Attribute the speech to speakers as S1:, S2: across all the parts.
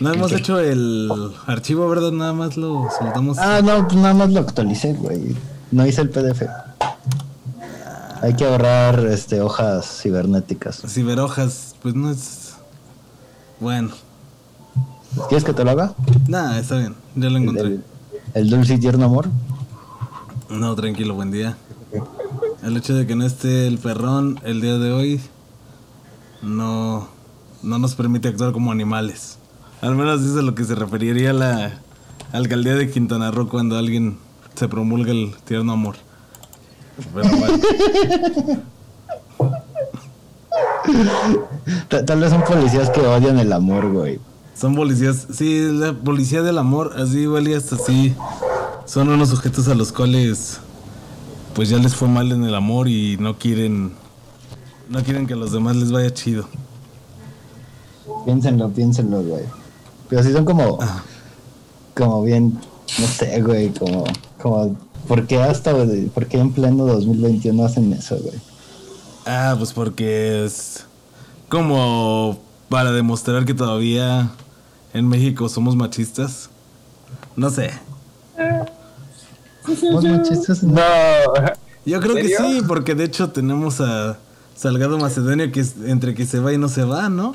S1: No hemos hecho el archivo, ¿verdad? Nada más lo soltamos.
S2: Ah, no, pues nada más lo actualicé, güey. No hice el PDF. Hay que ahorrar este, hojas cibernéticas.
S1: Ciberhojas, pues no es. Bueno,
S2: ¿Quieres que te lo haga?
S1: nada, está bien. Ya lo encontré.
S2: El, el dulce y tierno amor.
S1: No, tranquilo, buen día. El hecho de que no esté el perrón el día de hoy no, no nos permite actuar como animales. Al menos eso es a lo que se referiría la alcaldía de Quintana Roo cuando alguien se promulga el tierno amor. Pero bueno,
S2: Ta- Tal vez son policías que odian el amor, güey.
S1: son policías, sí, la policía del amor, así igual y hasta así. Son unos sujetos a los cuales pues ya les fue mal en el amor y no quieren no quieren que a los demás les vaya chido.
S2: Piénsenlo, piénsenlo, güey. Pero sí son como. Como bien. No sé, güey. Como. Como. ¿Por qué hasta, güey? ¿Por qué en pleno 2021 hacen eso, güey?
S1: Ah, pues porque es como para demostrar que todavía en México somos machistas. No sé.
S2: ¿Somos machistas?
S3: No,
S1: Yo creo que sí, porque de hecho tenemos a Salgado Macedonio que es entre que se va y no se va, ¿no?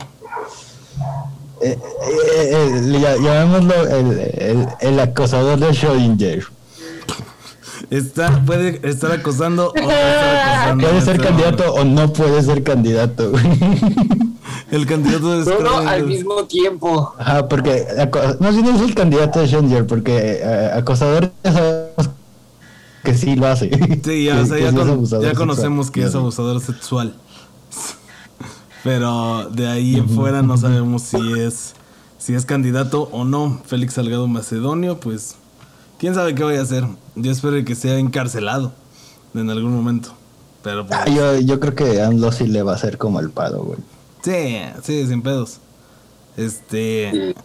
S2: Eh, eh, eh, llamémoslo el, el, el acosador de Schrödinger.
S1: Está, puede estar acosando o no estar acosando.
S2: Puede ser
S1: este
S2: candidato o no puede ser candidato.
S1: El candidato de
S3: todo al mismo tiempo.
S2: Ajá, porque. No, si no es el candidato de Schrödinger, porque eh, acosador ya sabemos que sí lo hace.
S1: Sí, ya,
S2: Que-
S1: o sea,
S2: que
S1: ya,
S2: sí es
S1: con-
S2: abusador
S1: ya
S2: sexual.
S1: conocemos que es abusador sexual. Pero de ahí en fuera no sabemos si es si es candidato o no. Félix Salgado Macedonio, pues quién sabe qué vaya a hacer. Yo espero que sea encarcelado en algún momento. Pero pues,
S2: Ah, yo, yo creo que AMLO sí le va a hacer como el pado, güey.
S1: sí, sí, sin pedos. Este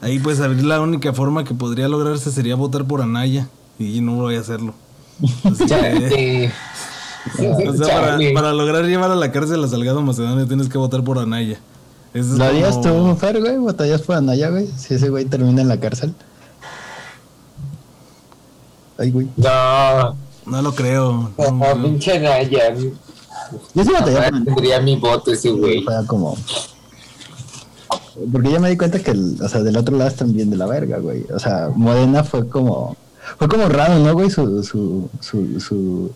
S1: ahí pues abrir la única forma que podría lograrse sería votar por Anaya y no voy a hacerlo. Así que-
S3: Chale.
S1: O sea, para, lograr llevar a la cárcel a Salgado Macedonio tienes que votar por Anaya. Eso es
S2: ¿Lo harías
S1: como-
S2: tú, Fer, güey? ¿Votarías por Anaya, güey? Si ese güey termina en la cárcel. Ay, güey.
S3: No,
S1: No lo creo. no,
S3: pinche Ryan.
S2: Yo sí votaría por Anaya.
S3: Tendría mi voto ese güey.
S2: Fuera como... Porque ya me di cuenta que, el, o sea, del otro lado están bien de la verga, güey. O sea, Morena fue como... Fue como raro, ¿no, güey? Su, su, su, su,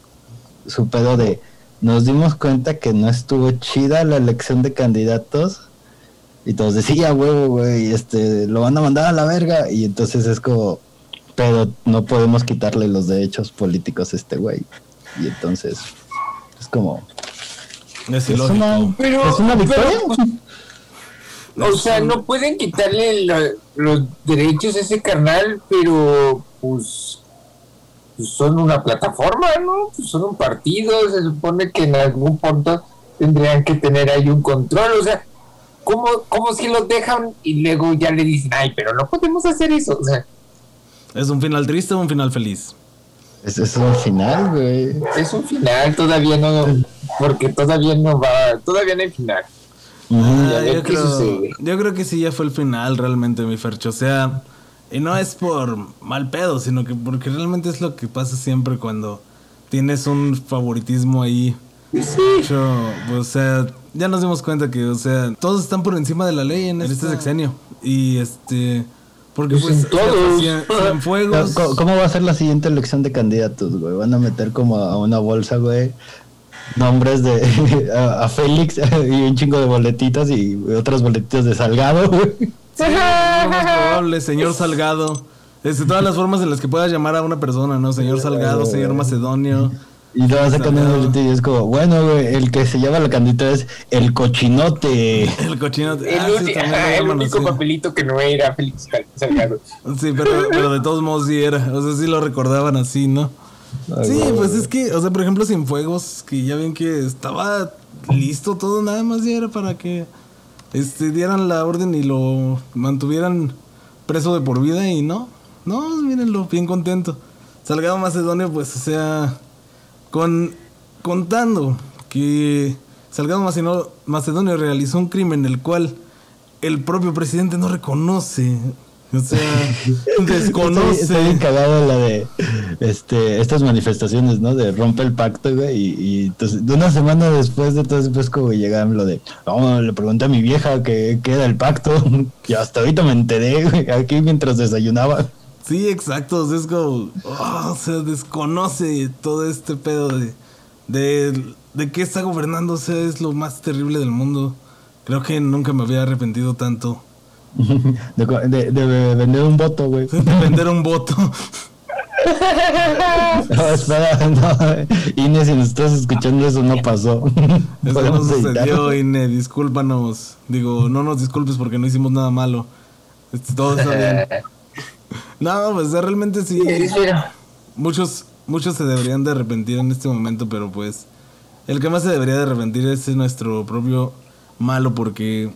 S2: su pedo de... Nos dimos cuenta que no estuvo chida la elección de candidatos. Y todos decían, huevo, güey, este, lo van a mandar a la verga. Y entonces es como... Pero no podemos quitarle los derechos políticos a este güey. Y entonces... Es como...
S1: Es
S2: una,
S3: Pero-
S2: es una victoria.
S3: O sea, no pueden quitarle la- los derechos a ese carnal, pero pues, pues son una plataforma, ¿no? Pues son un partido, se supone que en algún punto tendrían que tener ahí un control, o sea, ¿cómo, cómo si los dejan y luego ya le dicen, ay, pero no podemos hacer eso? O sea,
S1: ¿Es un final triste o un final feliz?
S2: Es, es un final, güey.
S3: es un final, todavía no, porque todavía no va, todavía no hay final.
S1: Ah, yo, creo, yo creo que sí ya fue el final realmente, mi Fercho. O sea, y no es por mal pedo, sino que porque realmente es lo que pasa siempre cuando tienes un favoritismo ahí. Mucho, o sea, ya nos dimos cuenta que, o sea, todos están por encima de la ley en este sexenio. Y este, porque
S3: Pues
S1: pues,
S3: en todos.
S1: Cien- Cienfuegos-
S2: ¿Cómo, cómo va a ser la siguiente elección de candidatos, güey? Van a meter como a una bolsa, güey, nombres de a, a Félix y un chingo de boletitas y otras boletitas de Salgado, güey.
S1: Sí, lo más probable, señor Salgado. Este, todas las formas en las que puedas llamar a una persona, ¿no? Señor Salgado, señor Macedonio.
S2: Y luego sacan una
S1: Salgado.
S2: boleta y es como, bueno, güey, el que se llama la candidatura es el cochinote.
S1: El cochino.
S3: El,
S1: ah, sí, lo
S3: ajá, el
S1: llaman
S3: único papelito que no era Félix Salgado.
S1: Sí, pero, pero de todos modos sí era. O sea, sí lo recordaban así, ¿no?
S2: Ay,
S1: Sí,
S2: güey.
S1: pues es que, o sea, por ejemplo, Cienfuegos, que ya ven que estaba listo todo, nada más ya era para que este, dieran la orden y lo mantuvieran preso de por vida y no, no, mírenlo, bien contento. Salgado Macedonio, pues, o sea, con, contando que Salgado Macedonio, realizó un crimen el cual el propio presidente no reconoce. O sea, desconoce.
S2: Bien cagado la de este, estas manifestaciones, ¿no? De rompe el pacto, güey. Y, entonces, de una semana después de todo después como llegan lo de, no, le pregunté a mi vieja que queda el pacto. Y hasta ahorita me enteré, güey, aquí mientras desayunaba.
S1: Sí, exacto. es como, oh, o sea, desconoce todo este pedo de, de, de que está gobernando. O sea, es lo más terrible del mundo. Creo que nunca me había arrepentido tanto
S2: de, de, vender un voto, güey. De
S1: vender un voto.
S2: No, espera, no. Inés, si nos estás escuchando, eso no pasó.
S1: Eso no sucedió, Inés, discúlpanos. Digo, no nos disculpes porque no hicimos nada malo. Todo está bien. No, pues realmente sí. Muchos, muchos se deberían de arrepentir en este momento, pero pues el que más se debería de arrepentir es nuestro propio malo porque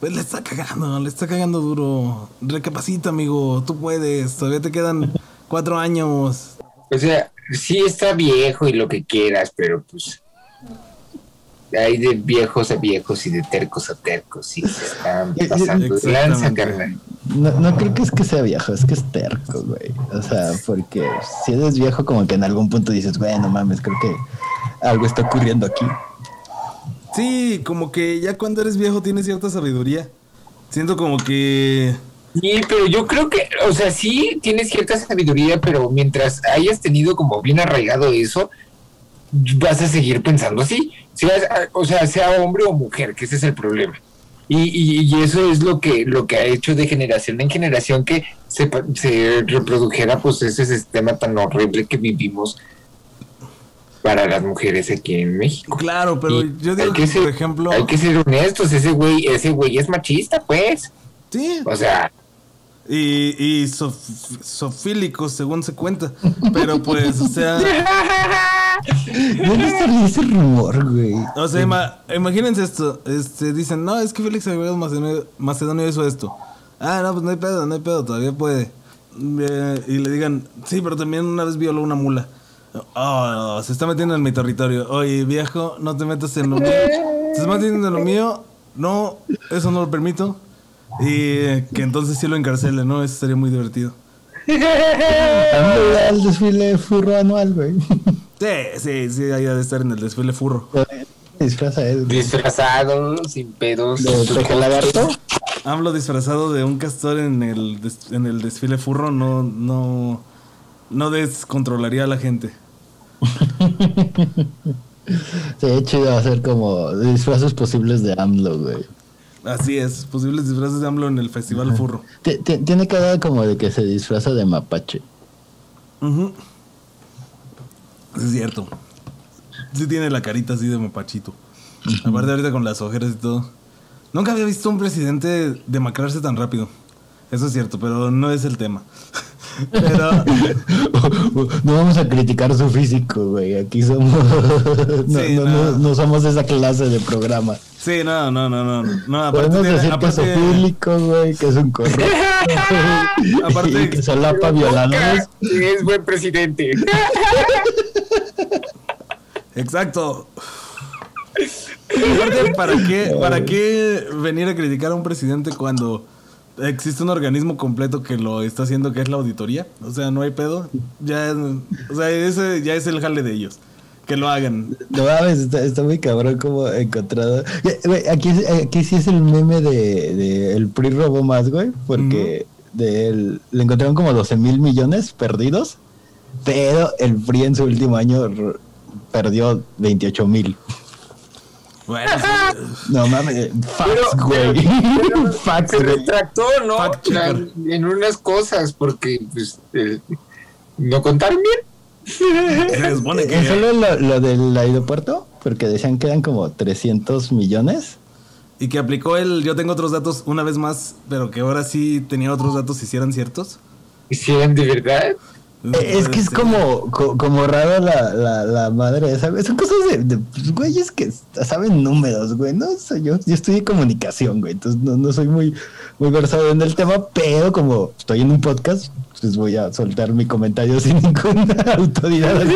S1: pues le está cagando, le está cagando duro. Recapacita, amigo, tú puedes, todavía te quedan cuatro años.
S3: O sea, sí está viejo y lo que quieras, pero pues hay de viejos a viejos y de tercos a tercos y se están pasando lanza, carnal.
S2: No, no creo que es que sea viejo, es que es terco, güey. O sea, porque si eres viejo, como que en algún punto dices, bueno, mames, creo que algo está ocurriendo aquí.
S1: Sí, como que ya cuando eres viejo tienes cierta sabiduría. Siento como que...
S3: Sí, pero yo creo que, o sea, sí tienes cierta sabiduría, pero mientras hayas tenido como bien arraigado eso, vas a seguir pensando así. o sea, sea hombre o mujer, que ese es el problema. Y, y, eso es lo que, lo que ha hecho de generación en generación que se, se reprodujera pues ese sistema tan horrible que vivimos para las mujeres aquí en México.
S1: Claro, pero yo digo que, por ejemplo...
S3: Hay que ser honestos, ese güey, ese güey es machista, pues.
S1: Sí.
S3: O sea...
S1: Y, y sofílico, según se cuenta. Pero pues, o sea...
S2: ¿Dónde está ese rumor, güey?
S1: O sea, imagínense esto. Este, dicen, no, es que Félix Salgado Macedonio, Macedonio hizo esto. Ah, no, pues no hay pedo, no hay pedo, todavía puede. Eh, y le digan, sí, pero también una vez violó una mula. Oh, se está metiendo en mi territorio. Oye, viejo, no te metas en lo mío. Se está metiendo en lo mío. No, eso no lo permito. Y que entonces sí lo encarcele, ¿no? Eso sería muy divertido.
S2: el desfile furro anual, güey.
S1: Sí, sí, sí, ahí de estar en el desfile furro.
S3: Disfraza Disfrazado, sin pedos.
S2: ¿De lagarto?
S1: Hablo disfrazado de un castor en el, en el desfile furro, no, no no descontrolaría a la gente.
S2: Sería chido hacer como disfraces posibles de AMLO, güey.
S1: Así es, posibles disfraces de AMLO en el Festival Furro.
S2: Tiene cara como de que se disfraza de mapache.
S1: Es cierto. Sí tiene la carita así de mapachito. Aparte ahorita con las ojeras y todo. Nunca había visto un presidente demacrarse tan rápido. Eso es cierto, pero no es el tema. Pero...
S2: no vamos a criticar su físico, güey. Aquí somos. no, no, somos esa clase de programa.
S1: Sí, no, no, no, no. no
S2: aparte Podemos decir que es público, güey, que es un corrupto. aparte que solapa violadores.
S3: Es buen presidente.
S1: Exacto. Aparte, ¿para qué, ¿para qué venir a criticar a un presidente cuando existe un organismo completo que lo está haciendo, que es la auditoría. O sea, no hay pedo. Ya, o sea, ese ya es el jale de ellos. Que lo hagan.
S2: No mames, está, muy cabrón como encontrado. Aquí, aquí sí es el meme de, el PRI robó más, güey. Porque de le encontraron como 12 mil millones perdidos. Pero el PRI en su último año perdió 28 mil.
S3: Bueno, no mames, facts, güey. Se retractó, ¿no? en unas cosas, porque pues eh, no contaron bien.
S2: Que... ¿Solo lo, lo, del aeropuerto? Porque decían que eran como 300 millones.
S1: Y que aplicó el yo tengo otros datos una vez más, pero que ahora sí tenía otros datos si eran ciertos.
S3: ¿Y eran de verdad?
S2: Es que es como, como raro la, la, la madre esa, Son cosas de, de pues, güeyes que saben números, güey. No soy yo, yo estudié comunicación, güey. Entonces no, no soy muy, muy versado en el tema, pero como estoy en un podcast, pues voy a soltar mi comentario sin ninguna autoridad.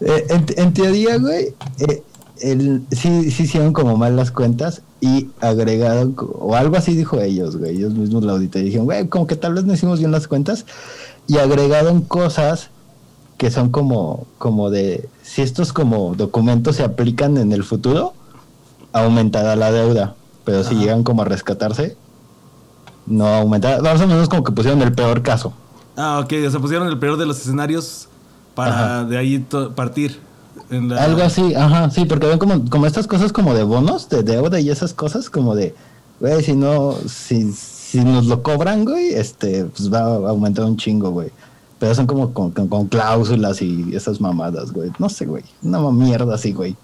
S2: Eh, en, teoría, güey, eh, el, sí, sí hicieron como mal las cuentas y agregaron, o algo así dijo ellos, güey, ellos mismos la auditaron y dijeron, güey, como que tal vez no hicimos bien las cuentas y agregaron cosas que son como, como de, si estos como documentos se aplican en el futuro, aumentará la deuda, pero si llegan como a rescatarse, no aumentará, más o menos como que pusieron el peor caso.
S1: Ah, ok, o sea, pusieron el peor de los escenarios para de ahí partir.
S2: Algo así, ajá, sí, porque ven como, como estas cosas como de bonos, de deuda y esas cosas como de, güey, si no, si, si nos lo cobran, güey, este, pues va a aumentar un chingo, güey. Pero son como con, cláusulas y esas mamadas, güey. No sé, güey. Una mierda así, güey.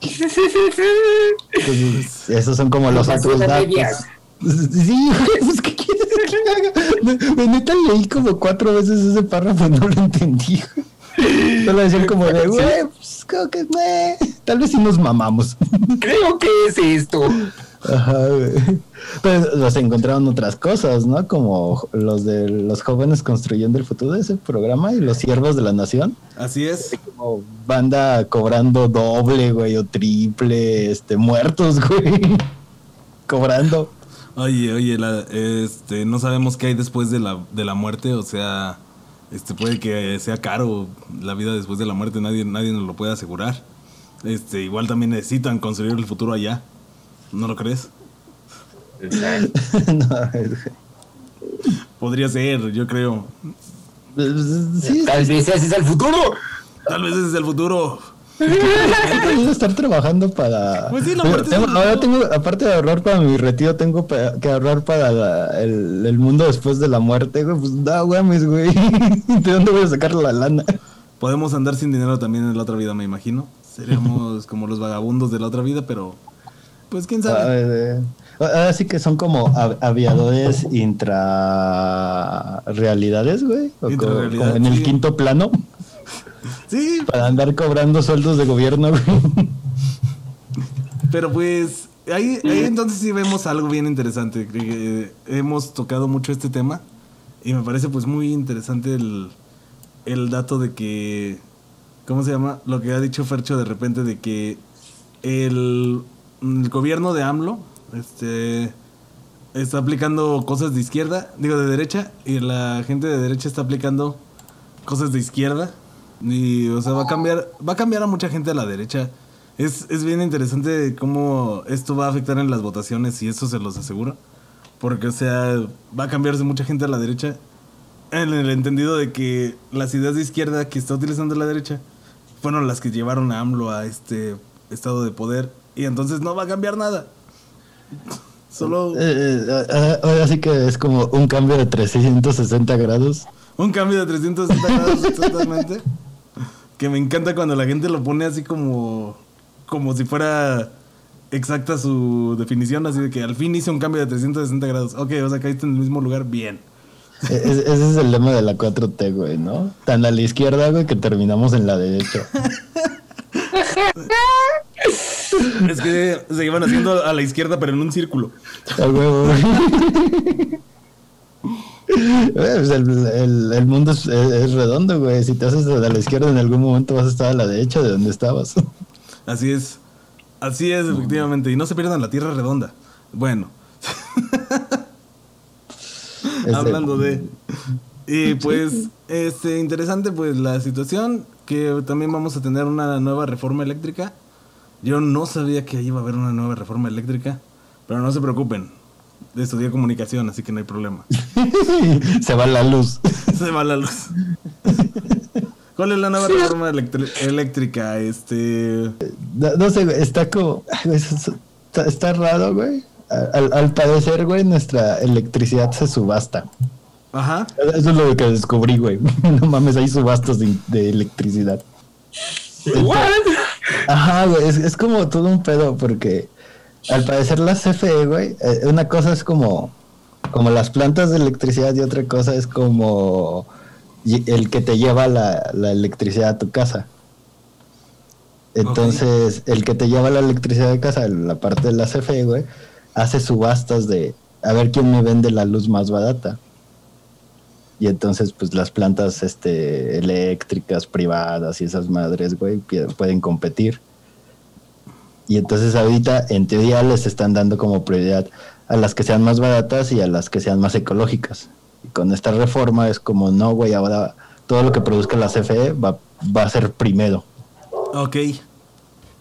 S2: esos son como los otros datos. Sí, pues ¿qué quieres que haga? neta leí como cuatro veces ese párrafo y no lo entendí. Solo decían como de, güey, pues creo que, eh, tal vez sí nos mamamos.
S3: Creo que es esto.
S2: Ajá, güey. Pero los encontraron otras cosas, ¿no? Como los de los jóvenes construyendo el futuro de ese programa y los siervos de la nación.
S1: Así es.
S2: Como banda cobrando doble, güey, o triple, este, muertos, güey. cobrando.
S1: Oye, oye, este, no sabemos qué hay después de la, de la muerte, o sea, este, puede que sea caro la vida después de la muerte, nadie, nadie nos lo puede asegurar. Este, igual también necesitan construir el futuro allá. ¿No lo crees? Podría ser, yo creo.
S3: Tal vez ese es el futuro.
S1: Tal vez ese es el futuro.
S2: estar trabajando para. Pues sí, ahora tengo, aparte de ahorrar para mi retiro, tengo que ahorrar para el, mundo después de la muerte, güey. Pues no, güey. ¿De dónde voy a sacar la lana?
S1: Podemos andar sin dinero también en la otra vida, me imagino. Seríamos como los vagabundos de la otra vida, pero pues quién sabe.
S2: Ahora sí que son como aviadores intrarrealidades, güey. como, en el quinto plano.
S1: Sí.
S2: Para andar cobrando sueldos de gobierno, güey.
S1: Pero pues ahí, entonces sí vemos algo bien interesante. Eh, hemos tocado mucho este tema y me parece pues muy interesante el, el dato de que, ¿cómo se llama? Lo que ha dicho Fercho de repente de que el el gobierno de AMLO este, está aplicando cosas de izquierda, digo de derecha, y la gente de derecha está aplicando cosas de izquierda. Y, o sea, va a cambiar, va a cambiar a mucha gente a la derecha. Es, es bien interesante cómo esto va a afectar en las votaciones y eso se los aseguro. Porque, o sea, va a cambiarse mucha gente a la derecha en el entendido de que las ideas de izquierda que está utilizando la derecha fueron las que llevaron a AMLO a este estado de poder y entonces no va a cambiar nada. Solo.
S2: Eh, eh, ahora sí que es como un cambio de 360 grados.
S1: Un cambio de 360 grados, exactamente. que me encanta cuando la gente lo pone así como. como si fuera exacta su definición, así de que al fin hice un cambio de 360 grados. Ok, o sea, caíste en el mismo lugar, bien.
S2: E-, ese es el lema de la 4T, güey, ¿no? Tan a la izquierda, güey, que terminamos en la derecha.
S1: es que se iban haciendo a la izquierda, pero en un círculo.
S2: Pues el, mundo es, redondo, güey. Si te haces a la izquierda, en algún momento vas a estar a la derecha de donde estabas.
S1: Así es. Así es, efectivamente. Y no se pierdan la tierra redonda. Bueno. Hablando de. Y pues, este, interesante, pues la situación que también vamos a tener una nueva reforma eléctrica yo no sabía que iba a haber una nueva reforma eléctrica, pero no se preocupen. Estudié comunicación, así que no hay problema.
S2: se va la luz.
S1: se va la luz. ¿Cuál es la nueva reforma eléctrica? Este.
S2: No, sé, está como. Está, raro, güey. Al, parecer, güey, nuestra electricidad se subasta.
S1: Ajá.
S2: Eso es lo que descubrí, güey. No mames, hay subastas de, de electricidad. Ajá, güey, es, como todo un pedo porque al parecer la CFE, güey, eh, una cosa es como, como las plantas de electricidad y otra cosa es como el que te lleva la, electricidad a tu casa. Entonces, el que te lleva la electricidad a casa, la parte de la CFE, güey, hace subastas de a ver quién me vende la luz más barata y entonces pues las plantas este, eléctricas privadas y esas madres, güey, pueden competir. Y entonces ahorita, en teoría, les están dando como prioridad a las que sean más baratas y a las que sean más ecológicas. Y con esta reforma es como, no, güey, ahora todo lo que produzca la CFE va, va a ser primero.
S1: Ok.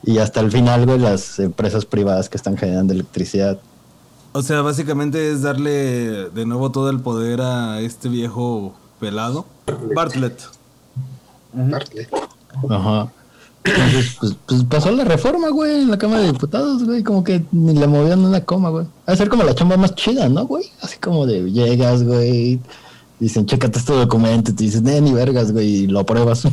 S2: Y hasta el final, güey, las empresas privadas que están generando electricidad.
S1: O sea, básicamente es darle de nuevo todo el poder a este viejo pelado. Bartlett.
S3: Bartlett.
S2: Ajá. Entonces, pues, pues pasó la reforma, güey, en la Cámara de Diputados, güey, como que ni le movían una coma, güey. Va a ser como la chamba más chida, ¿no, güey? Así como de llegas, güey, dicen, chécate este documento, y te dicen, eh, ni vergas, güey, y lo apruebas.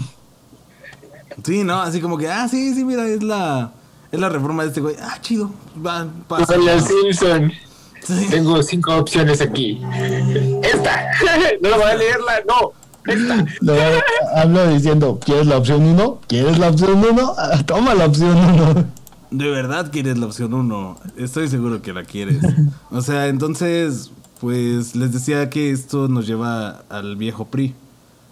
S1: Sí, ¿no? Así como que, ah, sí, sí, mira, es la, es la reforma de este güey. Ah, chido. Va, pasa.
S3: Con la Simpson.
S1: Sí.
S3: Tengo cinco opciones aquí. Esta. No voy a leerla, no. Esta.
S2: No, hablo diciendo, ¿quieres la opción 1? ¿Quieres la opción 1? Toma la opción 1.
S1: De verdad quieres la opción 1. Estoy seguro que la quieres. O sea, entonces, pues les decía que esto nos lleva al viejo PRI.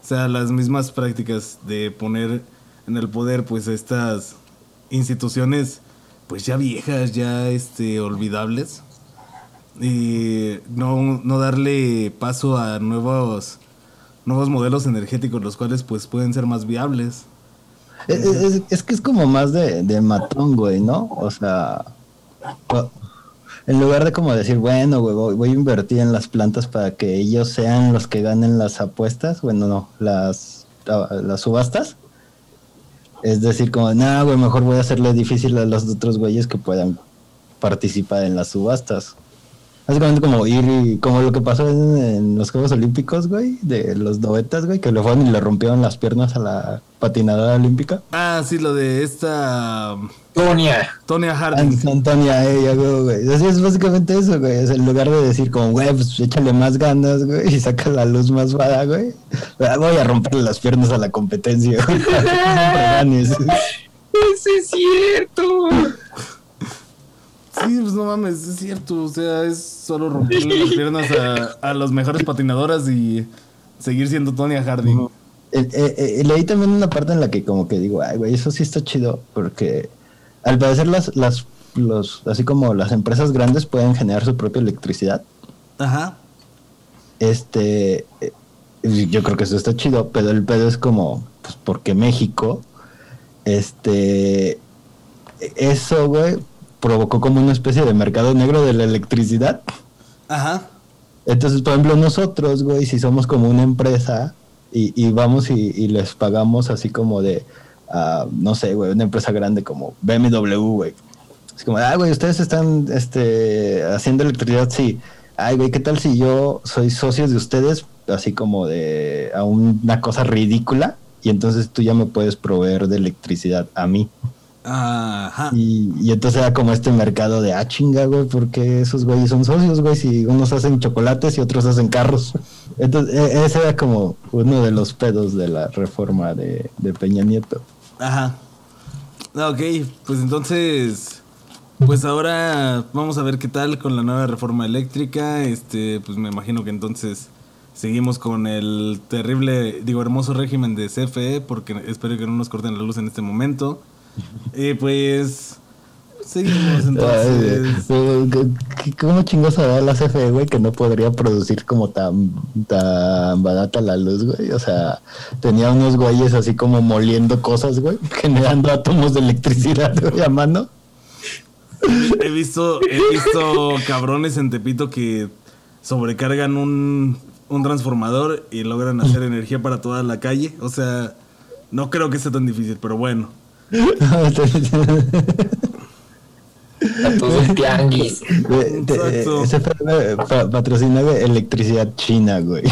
S1: O sea, las mismas prácticas de poner en el poder, pues, estas instituciones, pues ya viejas, ya este, olvidables. Y no, no darle paso a nuevos, nuevos modelos energéticos, los cuales, pues, pueden ser más viables.
S2: Es, es- es que es como más de, de matón, güey, ¿no? O sea, en lugar de como decir, bueno, güey, voy, a invertir en las plantas para que ellos sean los que ganen las apuestas, bueno, no, las, las subastas. Es decir, como, no, güey, mejor voy a hacerle difícil a los otros güeyes que puedan participar en las subastas. Básicamente como ir y como lo que pasó en, en los Juegos Olímpicos, güey, de los novetas, güey, que le fueron y le rompieron las piernas a la patinadora olímpica.
S1: Ah, sí, lo de esta
S3: Tonia.
S1: Tonya Harding.
S2: An- Antonia, ella, güey, güey. Así es básicamente eso, güey. Es en lugar de decir como, güey, pues échale más ganas, güey, y saca la luz más vara, güey. Ah, Voy a romperle las piernas a la competencia, güey.
S3: es cierto.
S1: Mames, es cierto. O sea, es solo romperle las piernas a, a las mejores patinadoras y seguir siendo Tonya Harding.
S2: Eh, eh, eh, leí también una parte en la que como que digo, ay, güey, eso sí está chido, porque al parecer las, las, los, así como las empresas grandes pueden generar su propia electricidad.
S1: Ajá.
S2: Este, eh, yo creo que eso está chido, pero el pedo es como, pues porque México, este, eso, güey, provocó como una especie de mercado negro de la electricidad.
S1: Ajá.
S2: Entonces, por ejemplo, nosotros, güey, si somos como una empresa y, y vamos y, y les pagamos así como de, ah, no sé, güey, una empresa grande como BMW, güey. Es como, ah, güey, ustedes están este, haciendo electricidad, sí. Ay, güey, ¿qué tal si yo soy socio de ustedes, así como de a una cosa ridícula? Y entonces tú ya me puedes proveer de electricidad a mí.
S1: Ajá.
S2: Y, y entonces era como este mercado de, ah, chinga, güey, porque esos güeyes son socios, güey, si unos hacen chocolates y otros hacen carros. Entonces, e- ese era como uno de los pedos de la reforma de, de Peña Nieto.
S1: Ajá. Ah, Ok, pues entonces, pues ahora vamos a ver qué tal con la nueva reforma eléctrica. Este, pues me imagino que entonces seguimos con el terrible, digo, hermoso régimen de CFE, porque espero que no nos corten la luz en este momento. Y pues seguimos entonces.
S2: Ay, güey, ¿qué- ¿Cómo chingos da la CFE, güey, que no podría producir como tan, tan barata la luz, güey? O sea, tenía unos güeyes así como moliendo cosas, güey, generando átomos de electricidad, güey, a mano.
S1: He visto, he visto cabrones en Tepito que sobrecargan un, un transformador y logran hacer energía para toda la calle. O sea, no creo que sea tan difícil, pero bueno.
S3: A todo el tianguis.
S2: Güey, te-
S1: Exacto.
S2: Ese fue, pa- patrocina güey, electricidad china, güey.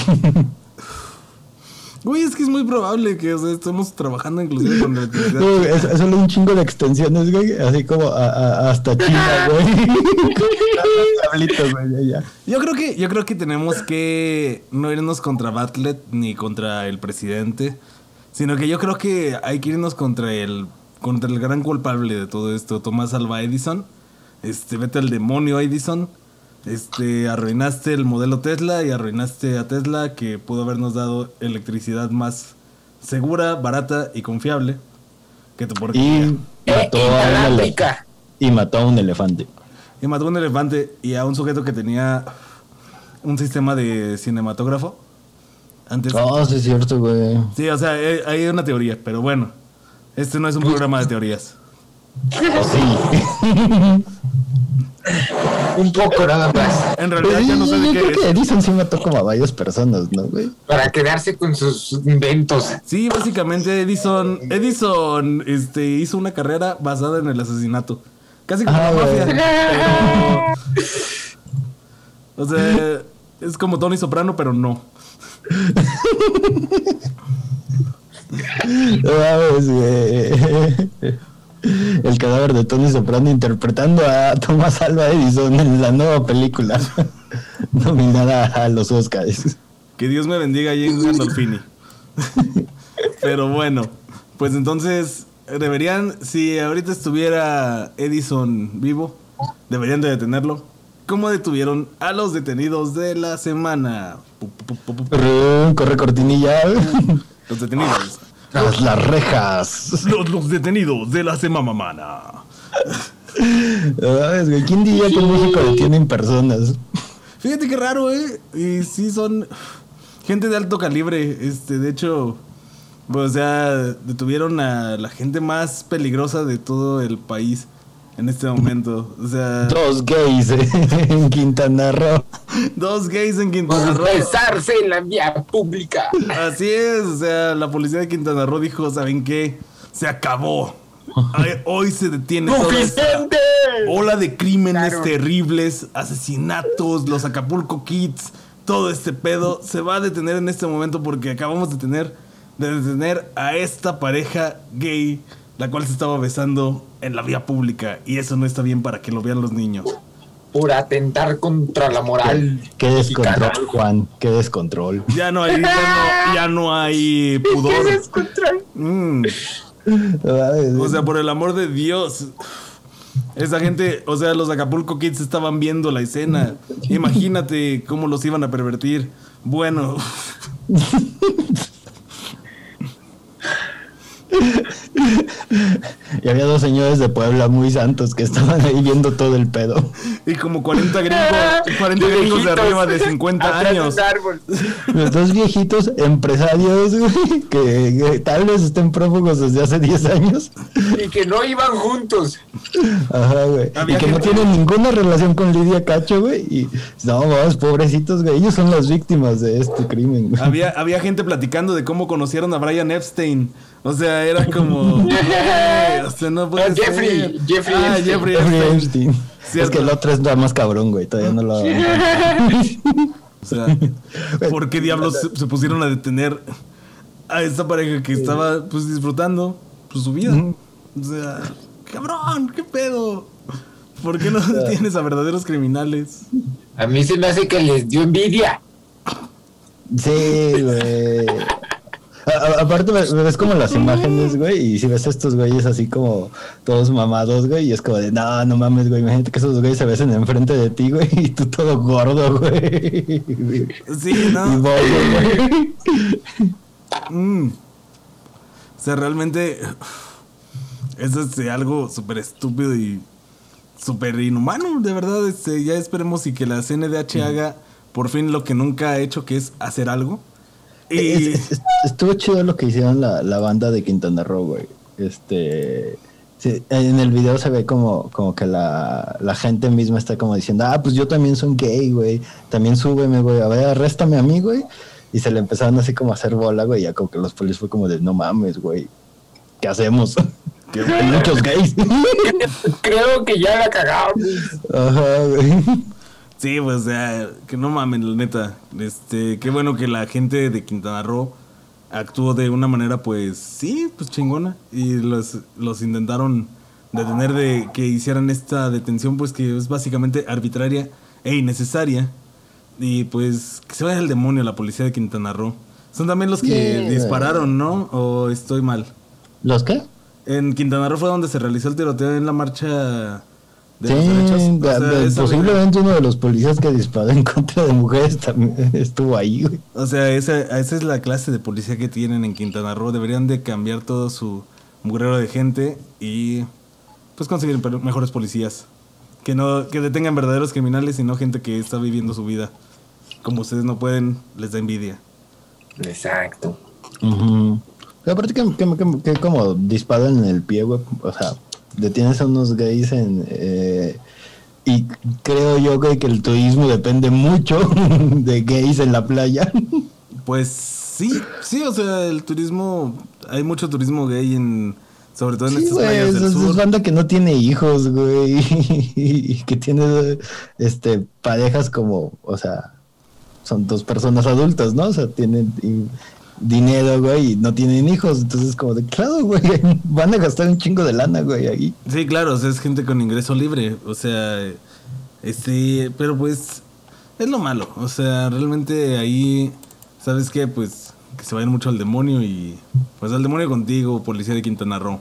S1: Güey, es que es muy probable que o sea, estemos trabajando inclusive con electricidad.
S2: No, es, es solo un chingo de extensiones, güey, así como a- a- hasta China, güey. Cablito, güey, ya, ya.
S1: Yo creo que, yo creo que tenemos que no irnos contra Bartlett ni contra el presidente, sino que yo creo que hay que irnos contra el, contra el gran culpable de todo esto, Tomás Alba Edison. Este, vete al demonio Edison. Este, arruinaste el modelo Tesla y arruinaste a Tesla que pudo habernos dado electricidad más segura, barata y confiable que tu porquería.
S2: Y
S3: Eh,
S2: mató a
S3: inalámbrica.
S2: Y mató a un elefante.
S1: Y mató a un elefante y a un sujeto que tenía un sistema de cinematógrafo.
S2: Antes. Oh, sí, es cierto, güey.
S1: Sí, o sea, hay una teoría, pero bueno. Este no es un programa de teorías.
S3: Oh, sí. un poco nada más.
S1: En realidad ya no sé de qué
S2: creo que Edison sí mató como a varias personas, ¿no, güey?
S3: Para quedarse con sus inventos.
S1: Sí, básicamente Edison, Edison este, hizo una carrera basada en el asesinato. Casi como ah, la mafia. o sea, es como Tony Soprano, pero no.
S2: El cadáver de Tony Soprano interpretando a Thomas Alva Edison en la nueva película nominada a los Oscars.
S1: Que Dios me bendiga James Gandolfini. Pero bueno, pues entonces deberían, si ahorita estuviera Edison vivo, deberían de detenerlo. ¿Cómo detuvieron a los detenidos de la semana?
S2: Corre cortinilla.
S1: Los detenidos.
S2: Las, las rejas.
S1: Los, detenidos de la semana mamana.
S2: ¿Quién diría que en México detienen personas?
S1: Fíjate qué raro, ¿eh? Y sí son gente de alto calibre. Este, de hecho, pues ya detuvieron a la gente más peligrosa de todo el país en este momento. O sea.
S2: Dos gays en Quintana Roo.
S1: Dos gays en Quintana Roo.
S3: Besarse en la vía pública.
S1: Así es. O sea, la policía de Quintana Roo dijo: ¿Saben qué? Se acabó. Hoy se detiene esta ola de crímenes terribles, asesinatos, los Acapulco Kids, todo este pedo se va a detener en este momento porque acabamos de tener de detener a esta pareja gay la cual se estaba besando en la vía pública y eso no está bien para que lo vean los niños.
S3: Por atentar contra la moral.
S2: Qué, descontrol, Juan, qué descontrol.
S1: Ya no hay, ya no, hay pudor.
S3: Qué descontrol. Mm.
S1: o sea, por el amor de Dios. Esa gente, o sea, los Acapulco Kids estaban viendo la escena. Imagínate cómo los iban a pervertir. Bueno.
S2: y había dos señores de Puebla muy santos que estaban ahí viendo todo el pedo.
S1: Y como 40 gringos, 40 gringos de arriba de 50 años.
S2: Los dos viejitos empresarios que, tal vez estén prófugos desde hace 10 años.
S3: Y que no iban juntos.
S2: Ajá, güey. Y que no tienen ninguna relación con Lidia Cacho, güey. Y no, vamos, pobrecitos, güey. Ellos son las víctimas de este crimen,
S1: Había, había gente platicando de cómo conocieron a Brian Epstein. O sea, era como. o sea, no puede
S3: Jeffrey, Jeffrey,
S1: ah,
S3: Jeffrey
S2: Epstein. Es que el otro es más cabrón, güey. Todavía no lo.
S1: o sea, ¿por qué diablos se, pusieron a detener a esta pareja que estaba pues disfrutando pues, su vida? O sea, cabrón, ¿qué pedo? ¿Por qué no detienes a verdaderos criminales?
S3: A mí se me hace que les dio envidia.
S2: Sí, güey aparte ves como las imágenes, güey, y si ves a estos güeyes así como todos mamados, güey, y es como de, no, no mames, güey, imagínate que esos güeyes se besen enfrente de ti, güey, y tú todo gordo, güey.
S1: Sí, no. Y mm. O sea, realmente eso es algo súper estúpido y súper inhumano, de verdad. Este, ya esperemos y que la CNDH haga por fin lo que nunca ha hecho, que es hacer algo
S2: estuvo chido lo que hicieron la, banda de Quintana Roo, güey. Este. en el video se ve como, como que la, gente misma está como diciendo, ah, pues yo también soy gay, güey. También súbeme, güey. A ver, arréstame a mí, güey. Y se le empezaron así como a hacer bola, güey. Ya como que los policías fue como de, no mames, güey. ¿Qué hacemos? Hay muchos gays.
S3: Creo que ya la cagaron.
S2: Ajá, güey.
S1: Sí, pues, o sea, que no mamen, la neta. Este, qué bueno que la gente de Quintana Roo actuó de una manera, pues, sí, pues chingona. Y los, los intentaron detener de que hicieran esta detención, pues, que es básicamente arbitraria e innecesaria. Y pues, que se vaya al demonio la policía de Quintana Roo. Son también los que dispararon, ¿no? ¿O estoy mal?
S2: ¿Los qué?
S1: En Quintana Roo fue donde se realizó el tiroteo en la marcha
S2: sí, posiblemente uno de los policías que disparó en contra de mujeres también estuvo ahí, güey.
S1: O sea, esa, esa es la clase de policía que tienen en Quintana Roo. Deberían de cambiar todo su mugrero de gente y pues conseguir mejores policías. Que no, que detengan verdaderos criminales y no gente que está viviendo su vida. Como ustedes no pueden, les da envidia.
S3: Exacto.
S2: Aparte que, que, que- que como disparan en el pie, güey. O sea, detienes a unos gays en... eh, y creo yo, güey, que el turismo depende mucho de gays en la playa.
S1: Pues sí, sí, o sea, el turismo, hay mucho turismo gay en, sobre todo en
S2: Sí,
S1: estas
S2: güey,
S1: playas
S2: es,
S1: del
S2: es
S1: sur.
S2: banda que no tiene hijos, güey. Y que tiene este parejas como, o sea, son dos personas adultas, ¿no? O sea, tienen dinero, güey, y no tienen hijos. Entonces, como de, claro, güey, van a gastar un chingo de lana, güey, ahí.
S1: Sí, claro, o sea, es gente con ingreso libre, o sea, este, pero pues es lo malo, o sea, realmente ahí, ¿sabes qué? Pues que se vayan mucho al demonio y pues al demonio contigo, policía de Quintana Roo.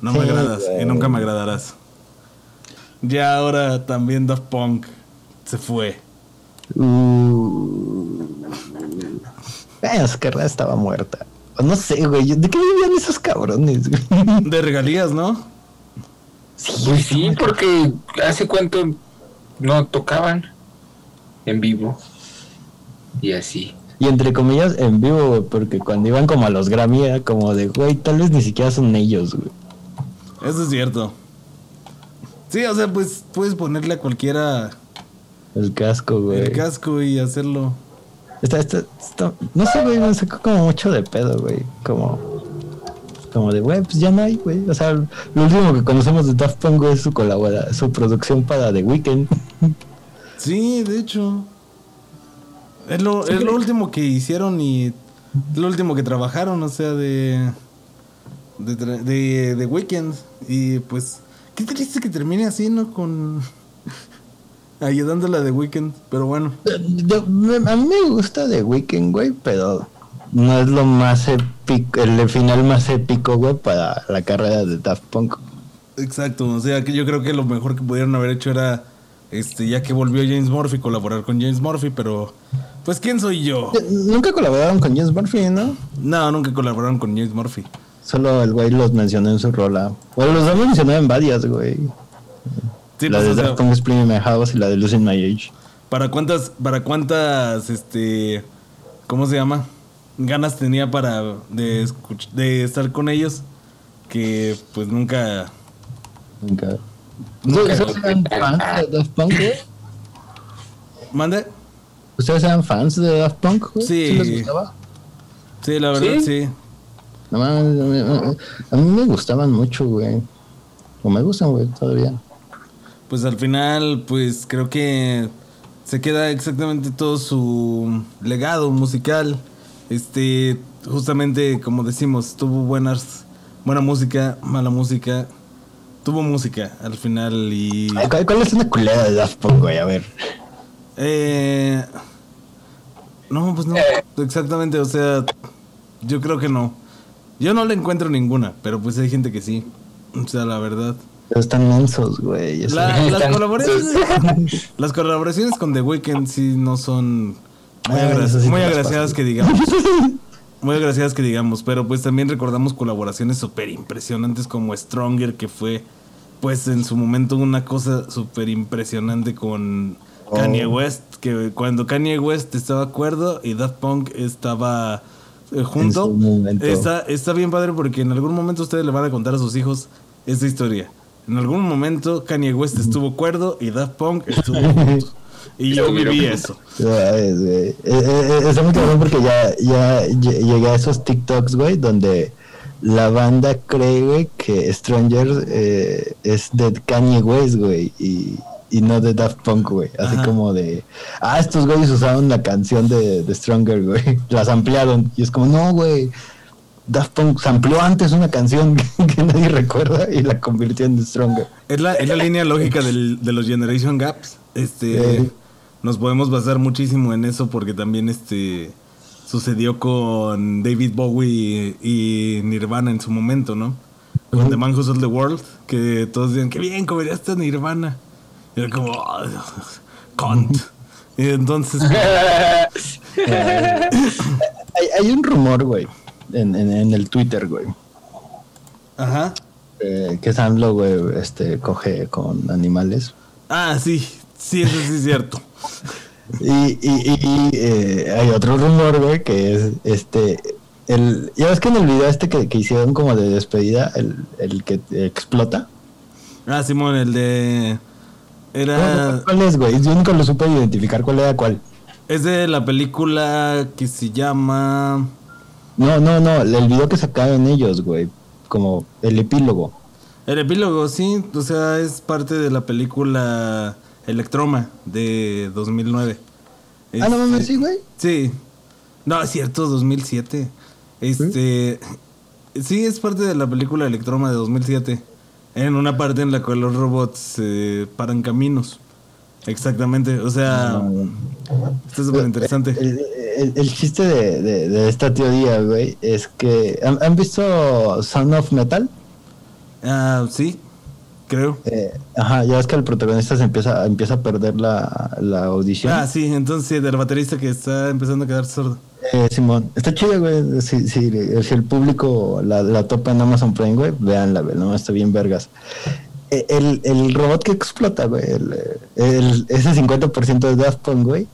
S1: No me agradas y nunca me agradarás. Ya ahora también Daft Punk se fue.
S2: Uh, eh, estaba muerta. No sé, güey, ¿de qué vivían esos cabrones, güey?
S1: De regalías, ¿no?
S2: Sí,
S3: Pues sí, porque hace cuánto no tocaban en vivo. Y así.
S2: Y entre comillas, en vivo, güey, porque cuando iban como a los Grammy era como de, güey, tal vez ni siquiera son ellos, güey.
S1: Eso es cierto. Sí, o sea, pues puedes ponerle a cualquiera
S2: El casco, güey.
S1: el casco y hacerlo.
S2: Está, está, está- no sé, güey, me sacó como mucho de pedo, güey. Como, como de, güey, pues ya no hay, güey. O sea, lo último que conocemos de Daft Punk es su colabora, su producción para The Weeknd.
S1: Sí, de hecho. Es lo, es lo último que hicieron y lo último que trabajaron, o sea, de. de, de, de Weekend. Y pues, qué triste que termine así, ¿no? Con. Ayudándola de Weekend. Pero bueno,
S2: a mí me gusta The Weeknd, güey, pero no es lo más épico, el final más épico, güey, para la carrera de Daft Punk.
S1: exacto. O sea, que yo creo que lo mejor que pudieron haber hecho era. Este, ya que volvió James Murphy, colaborar con James Murphy, pero. Pues, ¿quién soy yo?
S2: Nunca colaboraron con James Murphy, ¿no?
S1: No, nunca colaboraron con James Murphy.
S2: Solo el güey los mencionó en su rola. Bueno, los ha mencionado en varias, güey.
S1: Sí,
S2: la
S1: pues,
S2: de Daft Punk Spring in My House y la de Losing My Age.
S1: ¿Para cuántas, para cuántas, este, cómo se llama? Ganas tenía para de, de estar con ellos que pues nunca...
S2: Nunca. ¿Ustedes eran fans de Daft Punk, güey?
S1: ¿Mande?
S2: ¿Ustedes eran fans de Daft Punk? güey?
S1: Sí.
S2: les gustaba?
S1: Sí, la verdad, sí.
S3: ¿Sí?
S2: No mames, a mí, a mí me gustaban mucho, güey. O me gustan, güey, todavía.
S1: Pues al final, pues creo que se queda exactamente todo su legado musical. Este, justamente como decimos, tuvo buenas, buena música, mala música. Tuvo música al final y...
S2: ¿Cuál, cuál es una culera de Daft Punk, güey? A ver.
S1: Eh, no, pues no, exactamente, o sea, yo creo que no. Yo no le encuentro ninguna, pero pues hay gente que sí. O sea, la verdad.
S2: Pero están mensos, güey.
S1: La- las,
S3: Están-
S1: colaboraciones, las colaboraciones con The Weeknd sí no son muy, agra-
S2: sí
S1: muy agraciadas que digamos. Muy agraciadas que digamos, pero pues también recordamos colaboraciones súper impresionantes como Stronger, que fue pues en su momento una cosa súper impresionante con
S2: Oh.
S1: Kanye West, que cuando Kanye West estaba acuerdo y Daft Punk estaba eh, junto, está, está bien padre porque en algún momento ustedes le van a contar a sus hijos esta historia. En algún momento Kanye West estuvo cuerdo y Daft Punk estuvo junto. Y yo viví eso.
S2: Ay, güey. Eh, eh, está muy cabrón porque ya, ya lle- llegué a esos TikToks, güey, donde la banda cree, güey, que Stranger eh, es de Kanye West, güey, y, y no de Daft Punk, güey. Así
S1: Ajá.
S2: como de, ah, estos güeyes usaron la canción de, de Stronger, güey. Las ampliaron. Y es como, no, güey. Daft Punk amplió antes una canción que nadie recuerda y la convirtió en Stronger.
S1: Es la, es la línea lógica del- de los Generation Gaps. Este,
S2: Sí.
S1: Nos podemos basar muchísimo en eso porque también este, sucedió con David Bowie y Nirvana en su momento, ¿no? Con. The Man Who Sold the World, que todos decían, qué bien, comerías a Nirvana. Y era como, "Ah, cunt. Y entonces,
S2: Hay, hay un rumor, güey, en, en, en el Twitter, güey.
S1: ajá.
S2: Eh, que Sandlo, güey, este, coge con animales.
S1: Ah, sí, sí, eso sí es cierto.
S2: y y, y eh, hay otro rumor, güey, que es este. El, ya ves que en el video este que, que hicieron como de despedida, el, el que explota.
S1: Ah, Simón, el de. Era.
S2: ¿Cuál es, güey? Yo nunca lo supe identificar cuál era cuál.
S1: Es de la película que se llama.
S2: No, no, no, el video que sacaron ellos, güey. Como el epílogo.
S1: El epílogo, sí. O sea, es parte de la película Electroma de 2009.
S2: ah, no mames, sí, güey.
S1: Sí. No, es cierto, 2007. Este. ¿Sí? es parte de la película Electroma de 2007. En una parte en la cual los robots eh, paran caminos. Exactamente, o sea, esto es súper interesante.
S2: El, chiste de, de, esta teoría, güey, es que. ¿han, visto Sound of Metal?
S1: Ah, sí, creo.
S2: Eh, ajá, ya ves que el protagonista se empieza, empieza a perder la, la audición.
S1: Ah, sí, entonces sí, del baterista que está empezando a quedar sordo.
S2: Eh, Simón, está chido, güey. Si, si, el público la, la topa en Amazon Prime, güey, véanla, güey, no, está bien vergas el, el robot que explota, güey, el, ese 50% de Daft Punk, güey,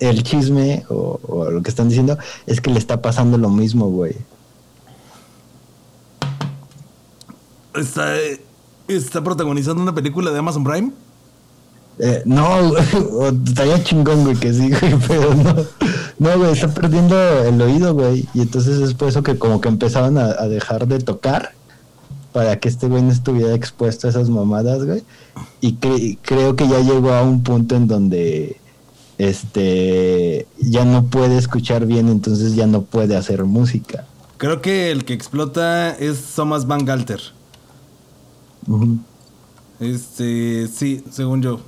S2: el chisme o, lo que están diciendo es que le está pasando lo mismo, güey.
S1: ¿Está, ¿Está protagonizando una película de Amazon Prime?
S2: Eh, no, estaría chingón, güey, que sí, güey, pero no. No, güey, está perdiendo el oído, güey. Y entonces es por eso que como que empezaban a dejar de tocar para que este güey no estuviera expuesto a esas mamadas, güey. Y creo que ya llegó a un punto en donde este ya no puede escuchar bien, entonces ya no puede hacer música.
S1: Creo que el que explota es Thomas Van Galter. Este, sí, según yo.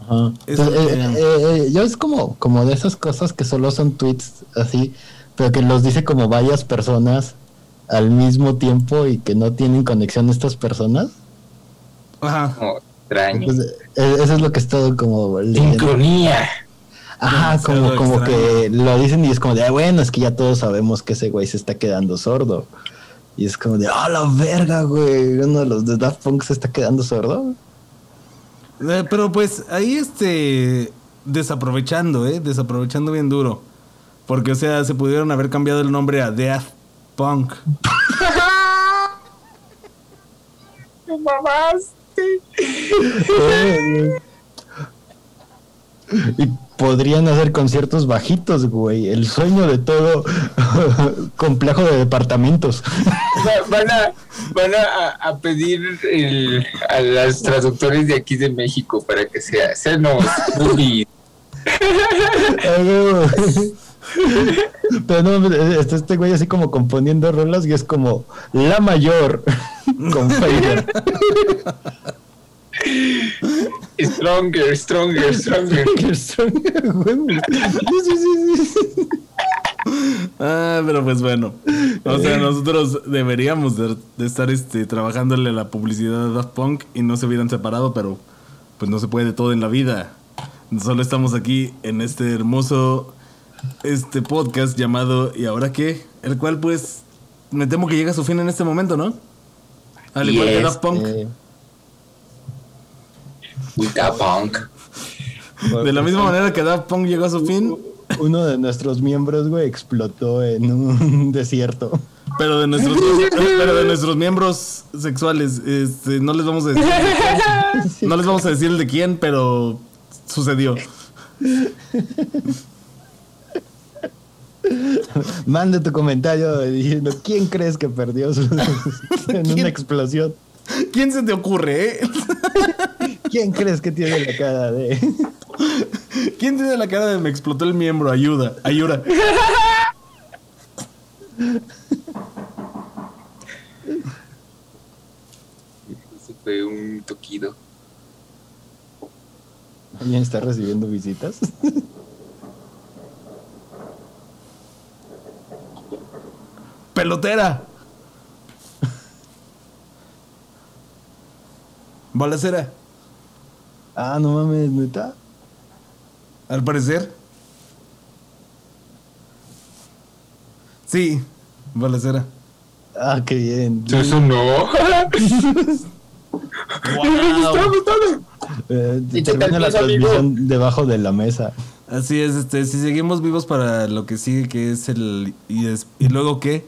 S2: Ajá. Eh, eh, eh, yo es como, como de esas cosas que solo son tweets así, pero que los dice como varias personas al mismo tiempo y que no tienen conexión estas personas.
S1: Ajá.
S3: extraño.
S2: Eso es lo que es todo como...
S3: Sincronía.
S2: Ajá, como, como que lo dicen y es como de, ah, bueno, es que ya todos sabemos que ese güey se está quedando sordo. Y es como de, ah, la verga, güey, uno de los de Daft Punk se está quedando sordo.
S1: Eh, pero pues ahí este, desaprovechando, ¿eh? Desaprovechando bien duro. Porque, o sea, se pudieron haber cambiado el nombre a Daft Punk.
S3: ¡Me mamaste!
S2: y podrían hacer conciertos bajitos, güey. El sueño de todo complejo de departamentos.
S3: van a, van a, pedir a las traductores de aquí de México para que sea, sean los
S2: Pero no, está este güey así como componiendo rolas y es como la mayor con Fader.
S3: Stronger, stronger, stronger. stronger,
S1: Ah, pero pues bueno. O sea, nosotros deberíamos de, estar este, trabajándole la publicidad de Daft Punk y no se hubieran separado, pero pues no se puede todo en la vida. Solo estamos aquí en este hermoso este podcast llamado ¿Y ahora qué? El cual pues me temo que llega a su fin en este momento, ¿no? Al igual que Daft Punk.
S3: Eh, Daft Punk.
S1: De la misma manera que Daft Punk llegó a su fin.
S2: Uno de nuestros miembros, güey, explotó en un desierto.
S1: Pero de nuestros, pero de nuestros miembros sexuales, este, no les vamos a decir no les vamos a decir el de quién, pero sucedió.
S2: Mande tu comentario diciendo quién crees que perdió en una explosión.
S1: ¿Quién se te ocurre, eh?
S2: ¿Quién crees que tiene la cara de.?
S1: ¿Quién tiene la cara de me explotó el miembro? Ayuda, ayuda.
S3: Ese fue un toquido.
S2: ¿Alguien está recibiendo visitas?
S1: pelotera. Balacera.
S2: Ah, no mames, neta.
S1: Al parecer. Sí, balacera.
S2: Ah, qué bien.
S3: Eso no.
S2: Eh,
S3: Y te
S2: termina la
S3: amigo.
S2: transmisión debajo de la mesa.
S1: Así es, este, si seguimos vivos para lo que sigue, que es el... Y, es- y luego qué,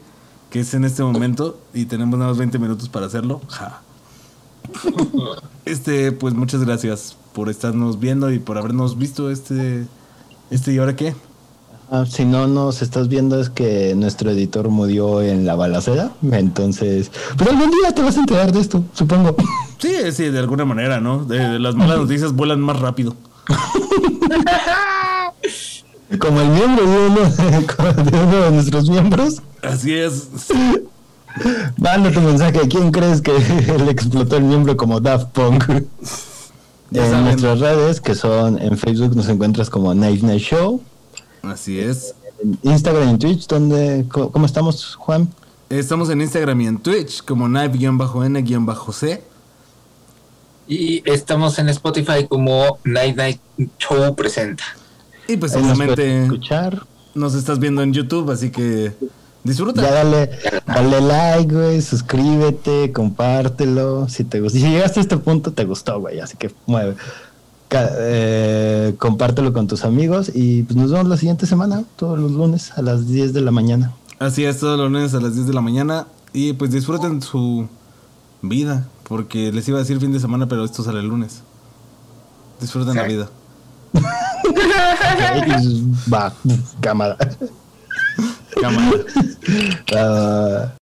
S1: que es en este momento, y tenemos nada más 20 minutos para hacerlo. Ja. Este, pues muchas gracias por estarnos viendo y por habernos visto este... Este, ¿y ahora qué?
S2: Ah, si no nos estás viendo es que nuestro editor murió en la balacera. Entonces, pero algún día te vas a enterar de esto, supongo.
S1: Sí, sí, de alguna manera, ¿no? De, de las malas noticias vuelan más rápido.
S2: Como el miembro de uno, de uno de nuestros miembros.
S1: Así es.
S2: Manda tu mensaje. ¿Quién crees que le explotó el miembro como Daft Punk?
S1: Ya
S2: en
S1: saben.
S2: nuestras redes, que son en Facebook, nos encuentras como Night Night Show.
S1: Así es.
S2: En Instagram y Twitch, donde, ¿cómo estamos, Juan?
S1: Estamos en Instagram y en Twitch como knife-n-c.
S3: Y estamos en Spotify como Night Night Show presenta.
S1: Y pues
S2: nos
S1: obviamente
S2: escuchar.
S1: nos estás viendo en YouTube, así que disfruta.
S2: Ya dale, dale like, güey, suscríbete, compártelo. Si te gustó, si llegaste a este punto, te gustó, güey. Así que mueve. Ca- eh, compártelo con tus amigos y pues nos vemos la siguiente semana, todos los lunes a las 10 de la mañana.
S1: Así es, todos los lunes a las 10 de la mañana. Y pues disfruten su vida, porque les iba a decir fin de semana, pero esto sale el lunes. Disfruten la vida.
S2: Y Va, cámara.
S1: Cámara.
S2: Ah,